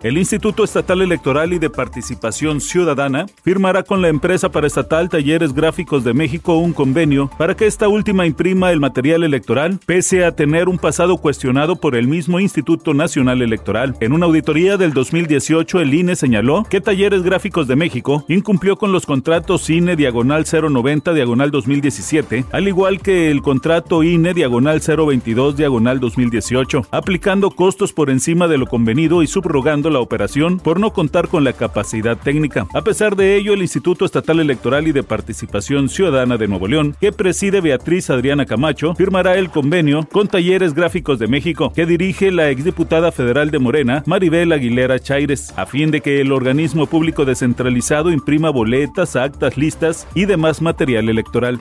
El Instituto Estatal Electoral y de Participación Ciudadana firmará con la empresa paraestatal Talleres Gráficos de México un convenio para que esta última imprima el material electoral, pese a tener un pasado cuestionado por el mismo Instituto Nacional Electoral. En una auditoría del 2018, el INE señaló que Talleres Gráficos de México incumplió con los contratos INE Diagonal 090 Diagonal 2017, al igual que el contrato INE Diagonal 022 Diagonal 2018, aplicando costos por encima de lo convenido y subrogando la operación por no contar con la capacidad técnica. A pesar de ello, el Instituto Estatal Electoral y de Participación Ciudadana de Nuevo León, que preside Beatriz Adriana Camacho, firmará el convenio con Talleres Gráficos de México, que dirige la exdiputada federal de Morena, Maribel Aguilera Chaires, a fin de que el organismo público descentralizado imprima boletas, actas, listas y demás material electoral.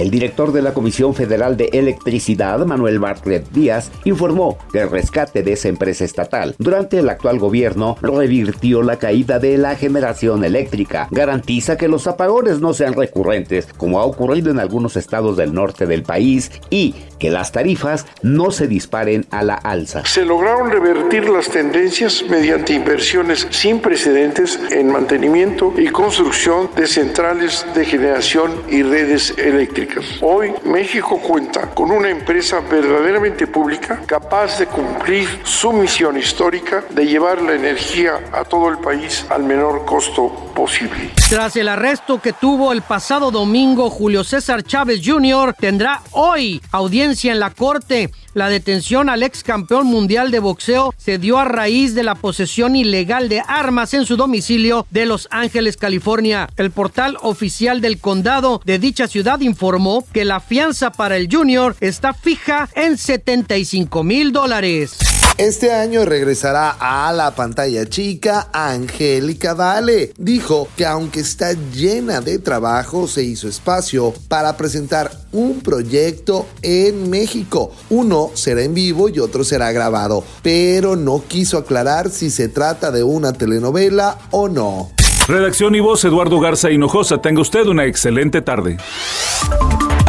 El director de la Comisión Federal de Electricidad, Manuel Bartlett Díaz, informó que el rescate de esa empresa estatal durante el actual gobierno revirtió la caída de la generación eléctrica, garantiza que los apagones no sean recurrentes, como ha ocurrido en algunos estados del norte del país, y que las tarifas no se disparen a la alza. Se lograron revertir las tendencias mediante inversiones sin precedentes en mantenimiento y construcción de centrales de generación y redes eléctricas. Hoy México cuenta con una empresa verdaderamente pública capaz de cumplir su misión histórica de llevar la energía a todo el país al menor costo posible. Tras el arresto que tuvo el pasado domingo, Julio César Chávez Jr. tendrá hoy audiencia en la Corte. La detención al ex campeón mundial de boxeo se dio a raíz de la posesión ilegal de armas en su domicilio de Los Ángeles, California. El portal oficial del condado de dicha ciudad informó que la fianza para el Junior está fija en 75 mil dólares. Este año regresará a la pantalla chica Angélica Vale. Dijo que aunque está llena de trabajo, se hizo espacio para presentar un proyecto en México. Uno será en vivo y otro será grabado, pero no quiso aclarar si se trata de una telenovela o no. Redacción y voz Eduardo Garza Hinojosa. Tenga usted una excelente tarde.